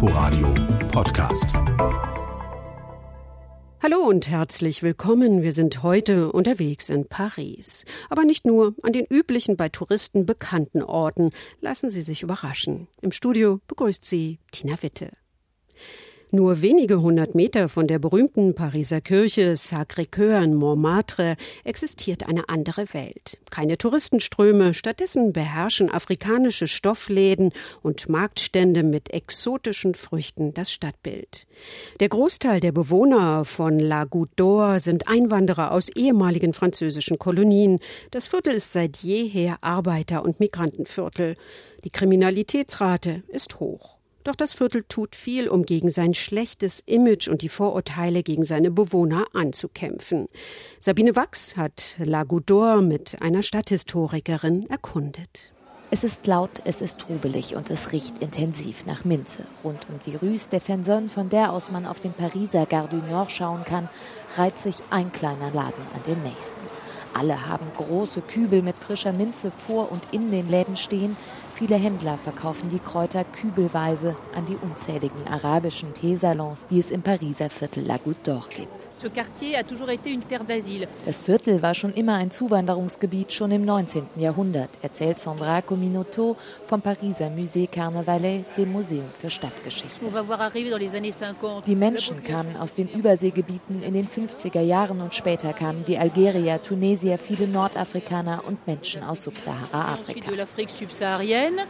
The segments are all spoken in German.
Inforadio Podcast. Hallo und herzlich willkommen. Wir sind heute unterwegs in Paris. Aber nicht nur an den üblichen bei Touristen bekannten Orten. Lassen Sie sich überraschen. Im Studio begrüßt Sie Tina Witte. Nur wenige hundert Meter von der berühmten Pariser Kirche Sacré-Cœur in Montmartre existiert eine andere Welt. Keine Touristenströme, stattdessen beherrschen afrikanische Stoffläden und Marktstände mit exotischen Früchten das Stadtbild. Der Großteil der Bewohner von La Goutte d'Or sind Einwanderer aus ehemaligen französischen Kolonien. Das Viertel ist seit jeher Arbeiter- und Migrantenviertel. Die Kriminalitätsrate ist hoch. Doch das Viertel tut viel, um gegen sein schlechtes Image und die Vorurteile gegen seine Bewohner anzukämpfen. Sabine Wachs hat La Goudor mit einer Stadthistorikerin erkundet. Es ist laut, es ist trubelig und es riecht intensiv nach Minze. Rund um die Rue Stephenson, von der aus man auf den Pariser Gare du Nord schauen kann, reiht sich ein kleiner Laden an den nächsten. Alle haben große Kübel mit frischer Minze vor und in den Läden stehen. Viele Händler verkaufen die Kräuter kübelweise an die unzähligen arabischen Teesalons, die es im Pariser Viertel La Goutte d'Or gibt. Das Viertel war schon immer ein Zuwanderungsgebiet, schon im 19. Jahrhundert, erzählt Sandra Cominoto vom Pariser Musée Carnavalet, dem Museum für Stadtgeschichte. Die Menschen kamen aus den Überseegebieten in den 50er Jahren und später kamen die Algerier, Tunesier, viele Nordafrikaner und Menschen aus Subsahara-Afrika.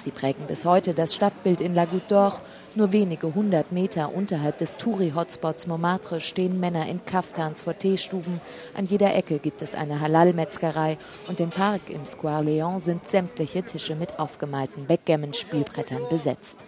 Sie prägen bis heute das Stadtbild in La Goutte d'Or. Nur wenige hundert Meter unterhalb des Touri-Hotspots Montmartre stehen Männer in Kaftans vor Teestuben. An jeder Ecke gibt es eine Halal-Metzgerei und im Park im Square Léon sind sämtliche Tische mit aufgemalten Backgammon-Spielbrettern besetzt.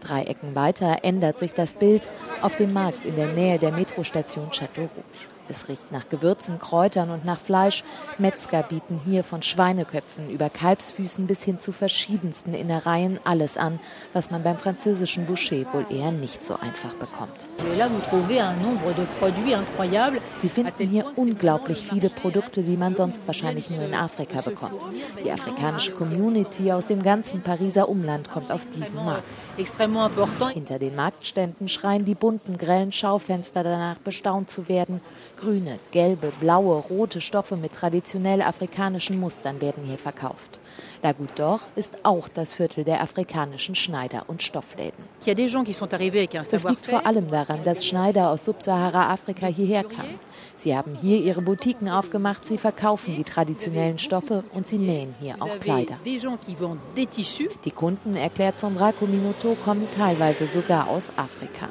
Drei Ecken weiter ändert sich das Bild auf dem Markt in der Nähe der Metrostation Château Rouge. Es riecht nach Gewürzen, Kräutern und nach Fleisch. Metzger bieten hier von Schweineköpfen über Kalbsfüßen bis hin zu verschiedensten Innereien alles an, was man beim französischen Boucher wohl eher nicht so einfach bekommt. Sie finden hier unglaublich viele Produkte, die man sonst wahrscheinlich nur in Afrika bekommt. Die afrikanische Community aus dem ganzen Pariser Umland kommt auf diesen Markt. Hinter den Marktständen schreien die bunten, grellen Schaufenster danach, bestaunt zu werden. Grüne, gelbe, blaue, rote Stoffe mit traditionell afrikanischen Mustern werden hier verkauft. La Goutte ist auch das Viertel der afrikanischen Schneider- und Stoffläden. Es liegt vor allem daran, dass Schneider aus Subsahara-Afrika hierher kamen. Sie haben hier ihre Boutiquen aufgemacht, sie verkaufen die traditionellen Stoffe und sie nähen hier auch Kleider. Die Kunden, erklärt Sondra Cominoto, kommen teilweise sogar aus Afrika.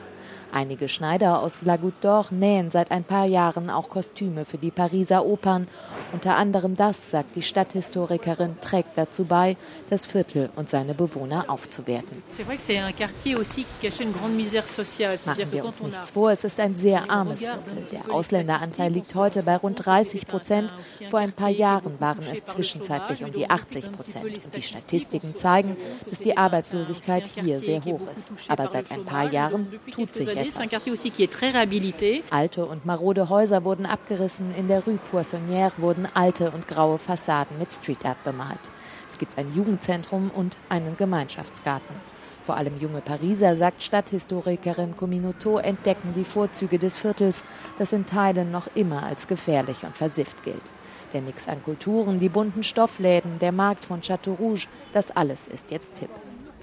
Einige Schneider aus La Goutte d'Or nähen seit ein paar Jahren auch Kostüme für die Pariser Opern. Unter anderem das, sagt die Stadthistorikerin, trägt dazu bei, das Viertel und seine Bewohner aufzuwerten. Machen wir uns nichts vor, es ist ein sehr armes Viertel. Der Ausländeranteil liegt heute bei rund 30 Prozent. Vor ein paar Jahren waren es zwischenzeitlich um die 80 Prozent. Und die Statistiken zeigen, dass die Arbeitslosigkeit hier sehr hoch ist. Aber seit ein paar Jahren tut sich Alte und marode Häuser wurden abgerissen. In der Rue Poissonnière wurden alte und graue Fassaden mit Street Art bemalt. Es gibt ein Jugendzentrum und einen Gemeinschaftsgarten. Vor allem junge Pariser, sagt Stadthistorikerin Cominoto, entdecken die Vorzüge des Viertels, das in Teilen noch immer als gefährlich und versifft gilt. Der Mix an Kulturen, die bunten Stoffläden, der Markt von Château Rouge, das alles ist jetzt hip.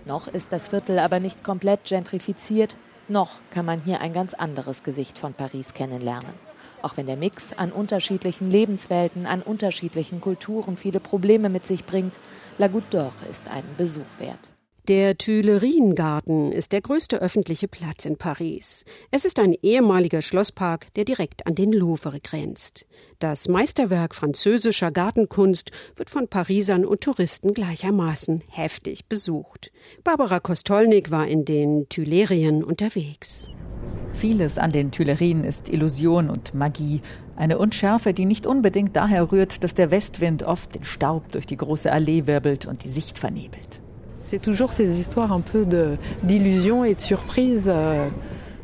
Noch ist das Viertel aber nicht komplett gentrifiziert. Noch kann man hier ein ganz anderes Gesicht von Paris kennenlernen. Auch wenn der Mix an unterschiedlichen Lebenswelten, an unterschiedlichen Kulturen viele Probleme mit sich bringt, La Goutte d'Or ist einen Besuch wert. Der Tuileriengarten ist der größte öffentliche Platz in Paris. Es ist ein ehemaliger Schlosspark, der direkt an den Louvre grenzt. Das Meisterwerk französischer Gartenkunst wird von Parisern und Touristen gleichermaßen heftig besucht. Barbara Kostolnik war in den Tuilerien unterwegs. Vieles an den Tuilerien ist Illusion und Magie. Eine Unschärfe, die nicht unbedingt daher rührt, dass der Westwind oft den Staub durch die große Allee wirbelt und die Sicht vernebelt. C'est toujours ces histoires un peu d'illusion et de surprise. Euh,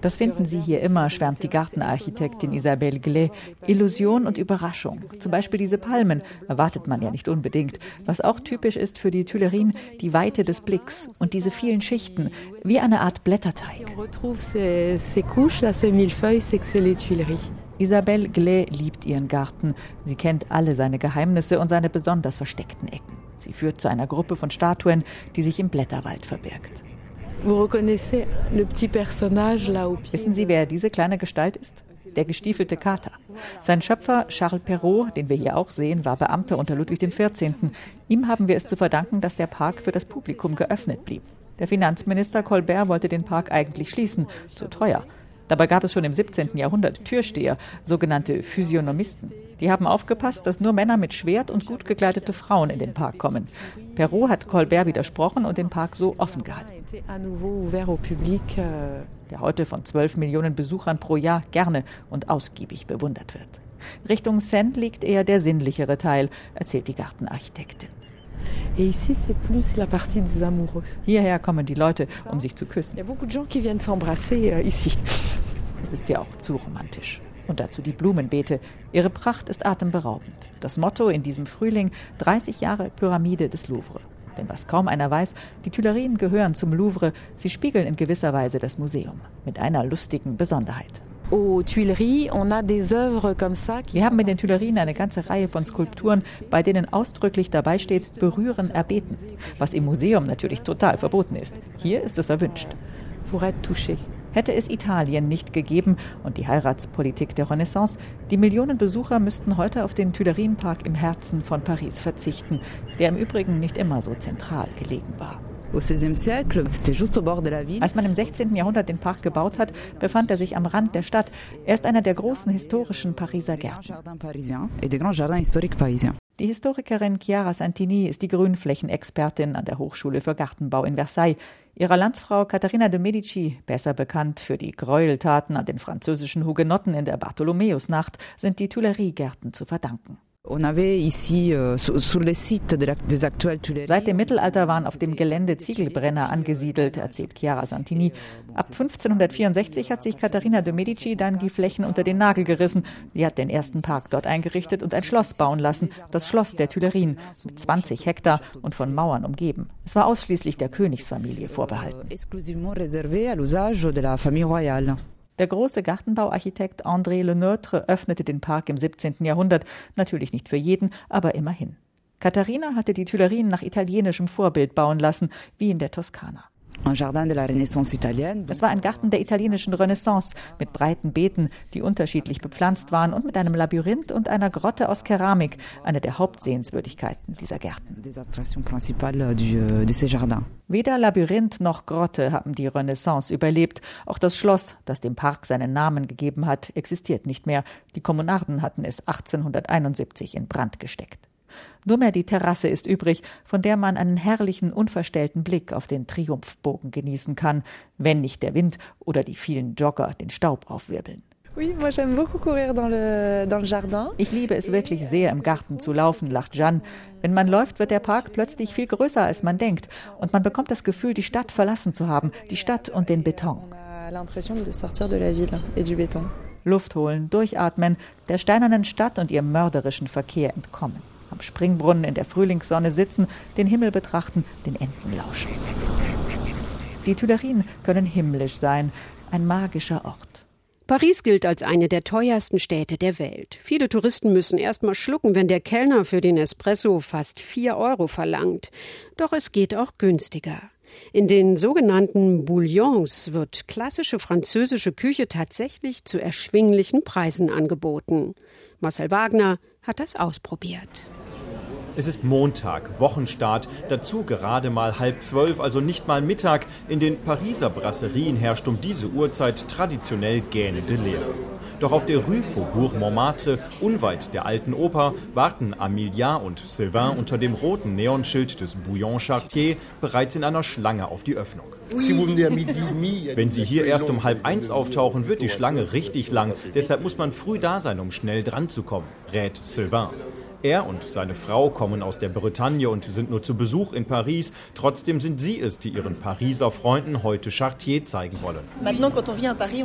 Das finden Sie hier immer, schwärmt die Gartenarchitektin Isabelle Glay. Illusion und Überraschung. Zum Beispiel diese Palmen erwartet man ja nicht unbedingt. Was auch typisch ist für die Tuilerien, die Weite des Blicks und diese vielen Schichten, wie eine Art Blätterteig. Isabelle Glay liebt ihren Garten. Sie kennt alle seine Geheimnisse und seine besonders versteckten Ecken. Sie führt zu einer Gruppe von Statuen, die sich im Blätterwald verbirgt. Wissen Sie, wer diese kleine Gestalt ist? Der gestiefelte Kater. Sein Schöpfer Charles Perrault, den wir hier auch sehen, war Beamter unter Ludwig XIV. Ihm haben wir es zu verdanken, dass der Park für das Publikum geöffnet blieb. Der Finanzminister Colbert wollte den Park eigentlich schließen, zu teuer. Dabei gab es schon im 17. Jahrhundert Türsteher, sogenannte Physiognomisten. Die haben aufgepasst, dass nur Männer mit Schwert und gut gekleidete Frauen in den Park kommen. Perrault hat Colbert widersprochen und den Park so offen gehalten. Der heute von 12 Millionen Besuchern pro Jahr gerne und ausgiebig bewundert wird. Richtung Seine liegt eher der sinnlichere Teil, erzählt die Gartenarchitektin. Hierher kommen die Leute, um sich zu küssen. Euh, es ist ja auch zu romantisch. Und dazu die Blumenbeete. Ihre Pracht ist atemberaubend. Das Motto in diesem Frühling 30 Jahre Pyramide des Louvre. Denn was kaum einer weiß, die Tuilerien gehören zum Louvre. Sie spiegeln in gewisser Weise das Museum. Mit einer lustigen Besonderheit. Wir haben in den Tuilerien eine ganze Reihe von Skulpturen, bei denen ausdrücklich dabei steht, berühren, erbeten. Was im Museum natürlich total verboten ist. Hier ist es erwünscht. Hätte es Italien nicht gegeben und die Heiratspolitik der Renaissance, die Millionen Besucher müssten heute auf den Tuilerienpark im Herzen von Paris verzichten, der im Übrigen nicht immer so zentral gelegen war. Als man im 16. Jahrhundert den Park gebaut hat, befand er sich am Rand der Stadt. Er ist einer der großen historischen Pariser Gärten. Die Historikerin Chiara Santini ist die Grünflächenexpertin an der Hochschule für Gartenbau in Versailles. Ihrer Landsfrau Katharina de Medici, besser bekannt für die Gräueltaten an den französischen Hugenotten in der Bartholomäusnacht, sind die Tuileriegärten zu verdanken. Euh, Seit dem Mittelalter waren auf dem Gelände Ziegelbrenner angesiedelt, erzählt Chiara Santini. Ab 1564 hat sich Katharina de Medici dann die Flächen unter den Nagel gerissen. Sie hat den ersten Park dort eingerichtet und ein Schloss bauen lassen, das Schloss der Tuilerien, mit 20 Hektar und von Mauern umgeben. Es war ausschließlich der Königsfamilie vorbehalten. Der große Gartenbauarchitekt André Le Neutre öffnete den Park im 17. Jahrhundert, natürlich nicht für jeden, aber immerhin. Katharina hatte die Tuilerien nach italienischem Vorbild bauen lassen, wie in der Toskana. Das war ein Garten der italienischen Renaissance mit breiten Beeten, die unterschiedlich bepflanzt waren und mit einem Labyrinth und einer Grotte aus Keramik, eine der Hauptsehenswürdigkeiten dieser Gärten. Euh, Weder Labyrinth noch Grotte haben die Renaissance überlebt. Auch das Schloss, das dem Park seinen Namen gegeben hat, existiert nicht mehr. Die Kommunarden hatten es 1871 in Brand gesteckt. Nur mehr die Terrasse ist übrig, von der man einen herrlichen, unverstellten Blick auf den Triumphbogen genießen kann, wenn nicht der Wind oder die vielen Jogger den Staub aufwirbeln. Ich liebe es wirklich sehr, im Garten zu laufen, lacht Jeanne. Wenn man läuft, wird der Park plötzlich viel größer, als man denkt. Und man bekommt das Gefühl, die Stadt verlassen zu haben, die Stadt und den Beton. Luft holen, durchatmen, der steinernen Stadt und ihrem mörderischen Verkehr entkommen am Springbrunnen in der Frühlingssonne sitzen, den Himmel betrachten, den Enten lauschen. Die Tuilerien können himmlisch sein, ein magischer Ort. Paris gilt als eine der teuersten Städte der Welt. Viele Touristen müssen erst mal schlucken, wenn der Kellner für den Espresso fast vier Euro verlangt. Doch es geht auch günstiger. In den sogenannten Bouillons wird klassische französische Küche tatsächlich zu erschwinglichen Preisen angeboten. Marcel Wagner hat das ausprobiert. Es ist Montag, Wochenstart, dazu gerade mal halb zwölf, also nicht mal Mittag. In den Pariser Brasserien herrscht um diese Uhrzeit traditionell gähnende Leere. Doch auf der Rue Faubourg Montmartre, unweit der alten Oper, warten Amelia und Sylvain unter dem roten Neonschild des Bouillon Chartier bereits in einer Schlange auf die Öffnung. Wenn Sie hier erst um halb eins auftauchen, wird die Schlange richtig lang. Deshalb muss man früh da sein, um schnell dran zu kommen, rät Sylvain. Er und seine Frau kommen aus der Bretagne und sind nur zu Besuch in Paris. Trotzdem sind sie es, die ihren Pariser Freunden heute Chartier zeigen wollen.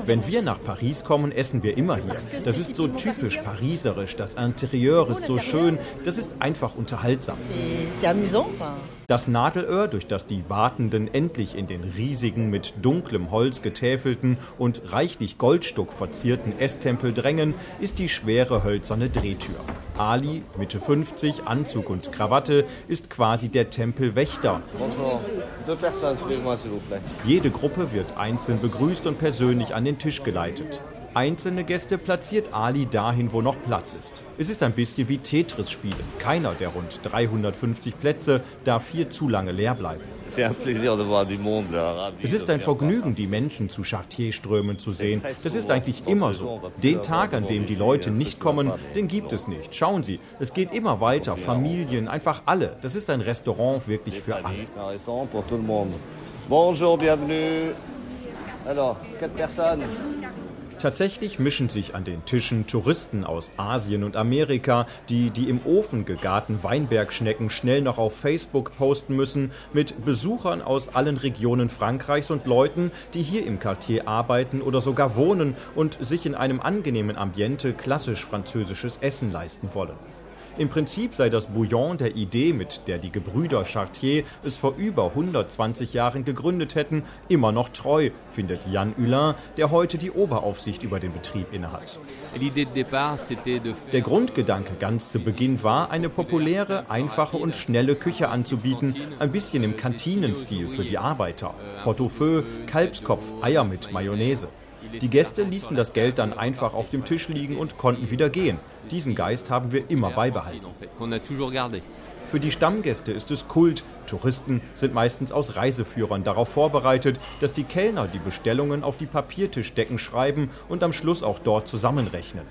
Wenn wir nach Paris kommen, essen wir immer hier. Das ist so typisch pariserisch. Das Interieur ist so schön. Das ist einfach unterhaltsam. Das Nadelöhr, durch das die Wartenden endlich in den riesigen, mit dunklem Holz getäfelten und reichlich Goldstuck verzierten Esstempel drängen, ist die schwere hölzerne Drehtür. Ali, Mitte 50, Anzug und Krawatte, ist quasi der Tempelwächter. Jede Gruppe wird einzeln begrüßt und persönlich an den Tisch geleitet. Einzelne Gäste platziert Ali dahin, wo noch Platz ist. Es ist ein bisschen wie Tetris spielen. Keiner der rund 350 Plätze darf hier zu lange leer bleiben. Es ist ein Vergnügen, die Menschen zu Chartier strömen zu sehen. Das ist eigentlich immer so. Den Tag, an dem die Leute nicht kommen, den gibt es nicht. Schauen Sie, es geht immer weiter. Familien, einfach alle. Das ist ein Restaurant wirklich für alle. Bonjour, bienvenue. Alors, quatre personnes. Tatsächlich mischen sich an den Tischen Touristen aus Asien und Amerika, die die im Ofen gegarten Weinbergschnecken schnell noch auf Facebook posten müssen, mit Besuchern aus allen Regionen Frankreichs und Leuten, die hier im Quartier arbeiten oder sogar wohnen und sich in einem angenehmen Ambiente klassisch französisches Essen leisten wollen. Im Prinzip sei das Bouillon der Idee, mit der die Gebrüder Chartier es vor über 120 Jahren gegründet hätten, immer noch treu, findet Jan Hulin, der heute die Oberaufsicht über den Betrieb innehat. Der Grundgedanke ganz zu Beginn war, eine populäre, einfache und schnelle Küche anzubieten, ein bisschen im Kantinenstil für die Arbeiter. Pot-au-feu, Kalbskopf, Eier mit Mayonnaise. Die Gäste ließen das Geld dann einfach auf dem Tisch liegen und konnten wieder gehen. Diesen Geist haben wir immer beibehalten. Für die Stammgäste ist es Kult. Touristen sind meistens aus Reiseführern darauf vorbereitet, dass die Kellner die Bestellungen auf die Papiertischdecken schreiben und am Schluss auch dort zusammenrechnen.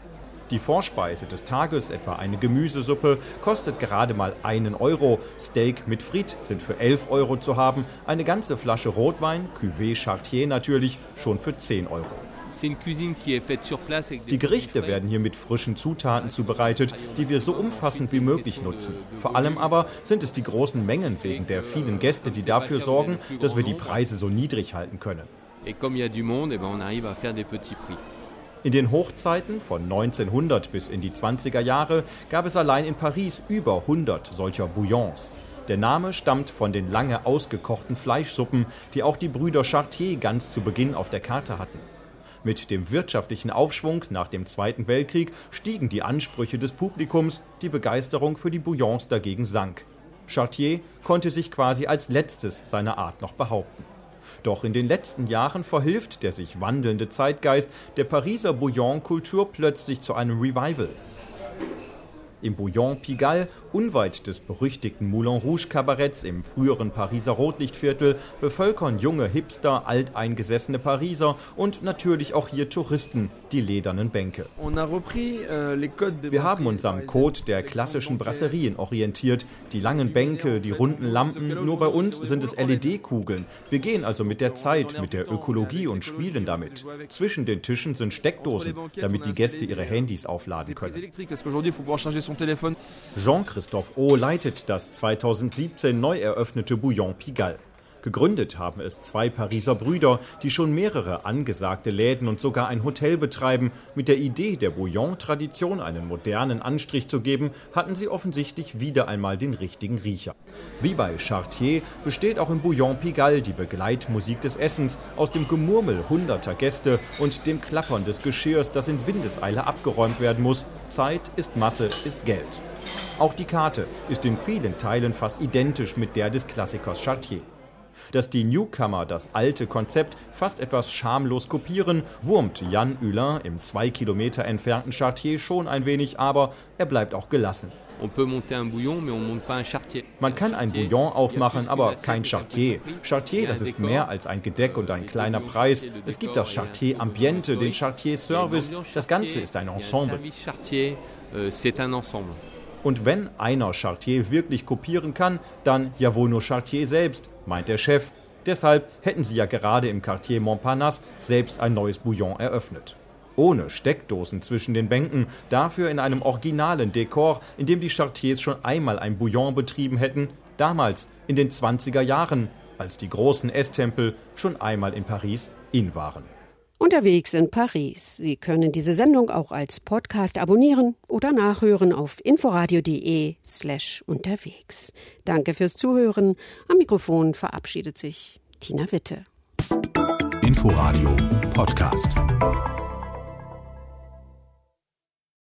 Die Vorspeise des Tages, etwa eine Gemüsesuppe, kostet gerade mal einen Euro. Steak mit Frit sind für 11 Euro zu haben. Eine ganze Flasche Rotwein, Cuvée Chartier natürlich, schon für 10 Euro. Die Gerichte werden hier mit frischen Zutaten zubereitet, die wir so umfassend wie möglich nutzen. Vor allem aber sind es die großen Mengen wegen der vielen Gäste, die dafür sorgen, dass wir die Preise so niedrig halten können. In den Hochzeiten von 1900 bis in die 20er Jahre gab es allein in Paris über 100 solcher Bouillons. Der Name stammt von den lange ausgekochten Fleischsuppen, die auch die Brüder Chartier ganz zu Beginn auf der Karte hatten. Mit dem wirtschaftlichen Aufschwung nach dem Zweiten Weltkrieg stiegen die Ansprüche des Publikums, die Begeisterung für die Bouillons dagegen sank. Chartier konnte sich quasi als letztes seiner Art noch behaupten. Doch in den letzten Jahren verhilft der sich wandelnde Zeitgeist der Pariser Bouillon-Kultur plötzlich zu einem Revival. Im Bouillon Pigalle, unweit des berüchtigten Moulin Rouge Kabaretts im früheren Pariser Rotlichtviertel, bevölkern junge Hipster, alteingesessene Pariser und natürlich auch hier Touristen die ledernen Bänke. Euh, Wir haben uns am Code der klassischen Brasserien orientiert. Die langen Bänke, die runden Lampen, nur bei uns sind es LED-Kugeln. Wir gehen also mit der Zeit, mit der Ökologie und spielen damit. Zwischen den Tischen sind Steckdosen, damit die Gäste ihre Handys aufladen können. Jean-Christophe O leitet das 2017 neu eröffnete Bouillon Pigalle. Gegründet haben es zwei Pariser Brüder, die schon mehrere angesagte Läden und sogar ein Hotel betreiben. Mit der Idee, der Bouillon-Tradition einen modernen Anstrich zu geben, hatten sie offensichtlich wieder einmal den richtigen Riecher. Wie bei Chartier besteht auch im Bouillon Pigalle die Begleitmusik des Essens aus dem Gemurmel hunderter Gäste und dem Klappern des Geschirrs, das in Windeseile abgeräumt werden muss. Zeit ist Masse, ist Geld. Auch die Karte ist in vielen Teilen fast identisch mit der des Klassikers Chartier. Dass die Newcomer das alte Konzept fast etwas schamlos kopieren, wurmt Jan Hulin im zwei Kilometer entfernten Chartier schon ein wenig, aber er bleibt auch gelassen. Man kann ein Bouillon aufmachen, aber kein Chartier. Chartier, das ist mehr als ein Gedeck und ein kleiner Preis. Es gibt das Chartier Ambiente, den Chartier Service. Das Ganze ist ein Ensemble. Euh, und wenn einer Chartier wirklich kopieren kann, dann ja wohl nur Chartier selbst meint der Chef. Deshalb hätten sie ja gerade im Quartier Montparnasse selbst ein neues Bouillon eröffnet. Ohne Steckdosen zwischen den Bänken, dafür in einem originalen Dekor, in dem die Chartiers schon einmal ein Bouillon betrieben hätten, damals in den 20er Jahren, als die großen Esstempel schon einmal in Paris in waren. Unterwegs in Paris. Sie können diese Sendung auch als Podcast abonnieren oder nachhören auf inforadio.de slash unterwegs. Danke fürs Zuhören. Am Mikrofon verabschiedet sich Tina Witte. Inforadio Podcast.